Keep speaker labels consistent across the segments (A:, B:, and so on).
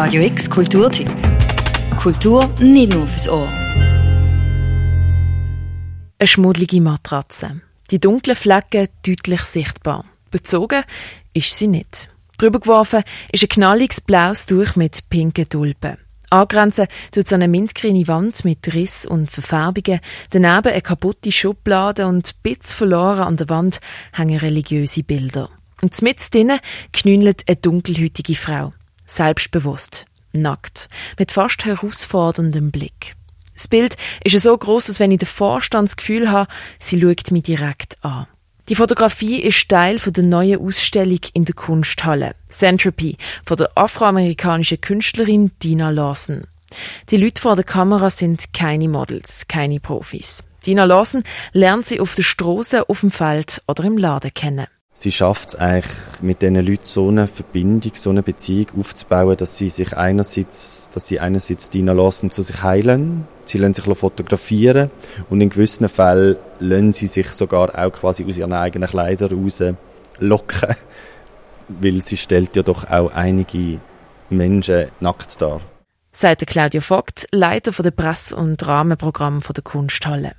A: Radio X Kulturtipp. Kultur nicht nur fürs Ohr.
B: Eine schmuddelige Matratze. Die dunklen Flecken deutlich sichtbar. Bezogen ist sie nicht. Drüber geworfen ist ein knalliges blaues Tuch mit pinken Tulpen. Angrenzen tut so eine mintgrüne Wand mit Riss und Verfärbungen, daneben eine kaputte Schublade und bitz verloren an der Wand hängen religiöse Bilder. Und mit drinnen knünelt eine dunkelhütige Frau. Selbstbewusst, nackt, mit fast herausforderndem Blick. Das Bild ist so groß, als wenn ich Vorstand das Gefühl habe, sie schaut mich direkt an. Die Fotografie ist Teil der neuen Ausstellung in der Kunsthalle Centropy von der afroamerikanischen Künstlerin Dina Lawson. Die Leute vor der Kamera sind keine Models, keine Profis. Dina Lawson lernt sie auf der Straße, auf dem Feld oder im Laden kennen
C: sie schafft es eigentlich, mit diesen Leuten so eine Verbindung, so eine Beziehung aufzubauen, dass sie sich einerseits, dass sie einerseits Dina lassen zu sich heilen, sie lassen sich fotografieren und in gewissen Fällen lassen sie sich sogar auch quasi aus ihren eigenen Kleidern raus locken, weil sie stellt ja doch auch einige Menschen nackt dar.
B: Sagt Claudio Vogt, Leiter der Presse- und Rahmenprogramm der Kunsthalle.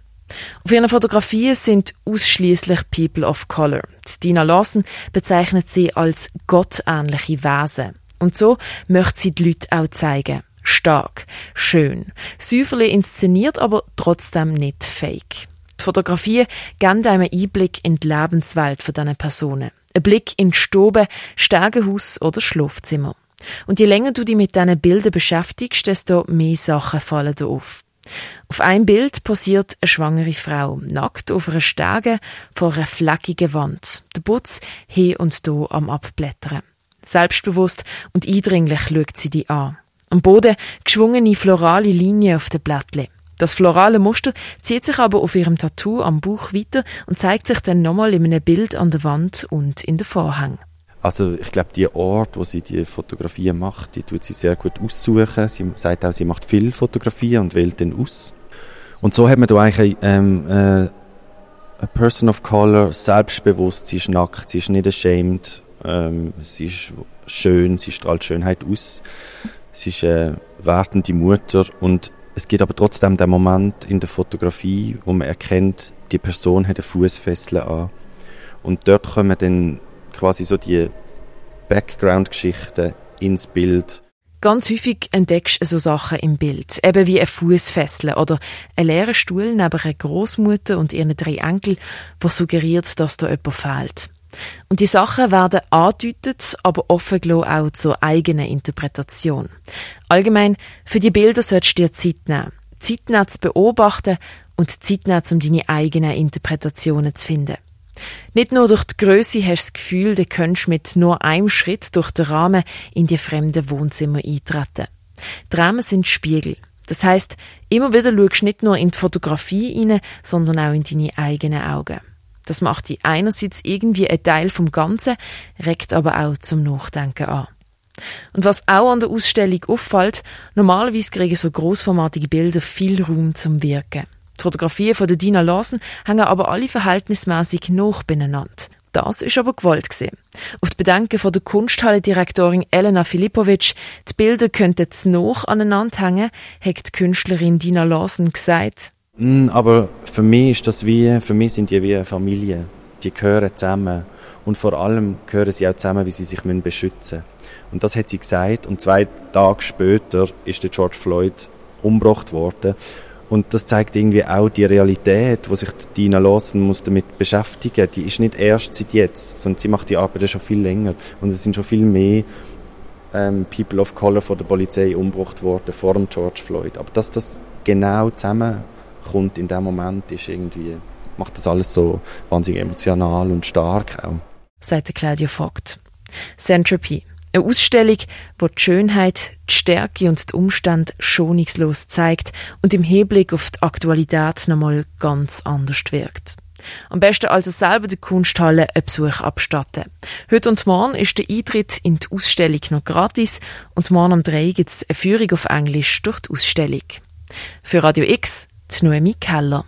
B: Auf ihren Fotografien sind ausschließlich People of Color. Dina Lawson bezeichnet sie als gottähnliche Wesen. Und so möchte sie die Leute auch zeigen. Stark, schön, säuferlich inszeniert, aber trotzdem nicht fake. Die Fotografien geben einem Einblick in die Lebenswelt von diesen Personen. Ein Blick in Stobe, Stegenhaus oder Schlafzimmer. Und je länger du dich mit diesen Bildern beschäftigst, desto mehr Sachen fallen dir auf. Auf einem Bild posiert eine schwangere Frau, nackt auf einer Stege vor einer fleckigen Wand. Der Putz hier und da am Abblättern. Selbstbewusst und eindringlich schaut sie die an. Am Boden geschwungene florale Linien auf den Blättchen. Das florale Muster zieht sich aber auf ihrem Tattoo am Bauch weiter und zeigt sich dann nochmal in einem Bild an der Wand und in den Vorhängen.
C: Also ich glaube, die Ort, wo sie die Fotografien macht, die tut sie sehr gut aussuchen. Sie sagt auch, sie macht viel Fotografien und wählt dann aus. Und so hat man da eigentlich ähm, äh, eine Person of Color, selbstbewusst, sie ist nackt, sie ist nicht ashamed, ähm, sie ist schön, sie strahlt Schönheit aus, sie ist eine wertende Mutter und es gibt aber trotzdem den Moment in der Fotografie, wo man erkennt, die Person hat eine Fußfessel an. Und dort kommen dann quasi so die Background-Geschichten ins Bild.
B: Ganz häufig entdeckst du so Sachen im Bild, eben wie ein Fußfessel oder ein leerer Stuhl neben einer Großmutter und ihren drei Enkel, wo suggeriert, dass da jemand fehlt. Und die Sachen werden angedeutet, aber offen auch zur eigenen Interpretation. Allgemein, für die Bilder solltest du dir Zeit nehmen. Zeit nehmen zu beobachten und Zeit nehmen, um deine eigenen Interpretationen zu finden. Nicht nur durch die Größe hast du das Gefühl, du könntest mit nur einem Schritt durch den Rahmen in die fremden Wohnzimmer eintreten. Die Rahmen sind Spiegel. Das heißt, immer wieder schaust du nicht nur in die Fotografie hinein, sondern auch in deine eigenen Augen. Das macht dich einerseits irgendwie ein Teil vom Ganzen, regt aber auch zum Nachdenken an. Und was auch an der Ausstellung auffällt, normalerweise kriegen so großformatige Bilder viel Raum zum Wirken. Die Fotografien von der Dina Lawson hängen aber alle verhältnismäßig noch beieinander. Das ist aber gewollt gewesen. Auf die Bedenken von der Kunsthalle-Direktorin Elena Filipovic, die Bilder könnten zu noch aneinander hängen, hat die Künstlerin Dina Lawson gesagt.
C: Mm, aber für mich ist das wie, für mich sind die wie eine Familie. Die gehören zusammen. Und vor allem gehören sie auch zusammen, wie sie sich beschützen müssen. Und das hat sie gesagt. Und zwei Tage später ist der George Floyd umgebracht worden. Und das zeigt irgendwie auch die Realität, wo sich Dina Lawson muss damit beschäftigen. Die ist nicht erst seit jetzt, sondern sie macht die Arbeit schon viel länger. Und es sind schon viel mehr ähm, People of Color von der Polizei umgebracht worden vor dem George Floyd. Aber dass das genau zusammenkommt in dem Moment, ist irgendwie macht das alles so wahnsinnig emotional und stark auch.
B: Sagt Claudia Vogt. Centropy, eine Ausstellung, wo die Schönheit, die Stärke und die Umstände schonungslos zeigt und im Hinblick auf die Aktualität nochmal ganz anders wirkt. Am besten also selber der Kunsthalle einen Besuch abstatten. Heute und morgen ist der Eintritt in die Ausstellung noch gratis und morgen am 3 gibt es eine Führung auf Englisch durch die Ausstellung. Für Radio X, die Noemi Keller.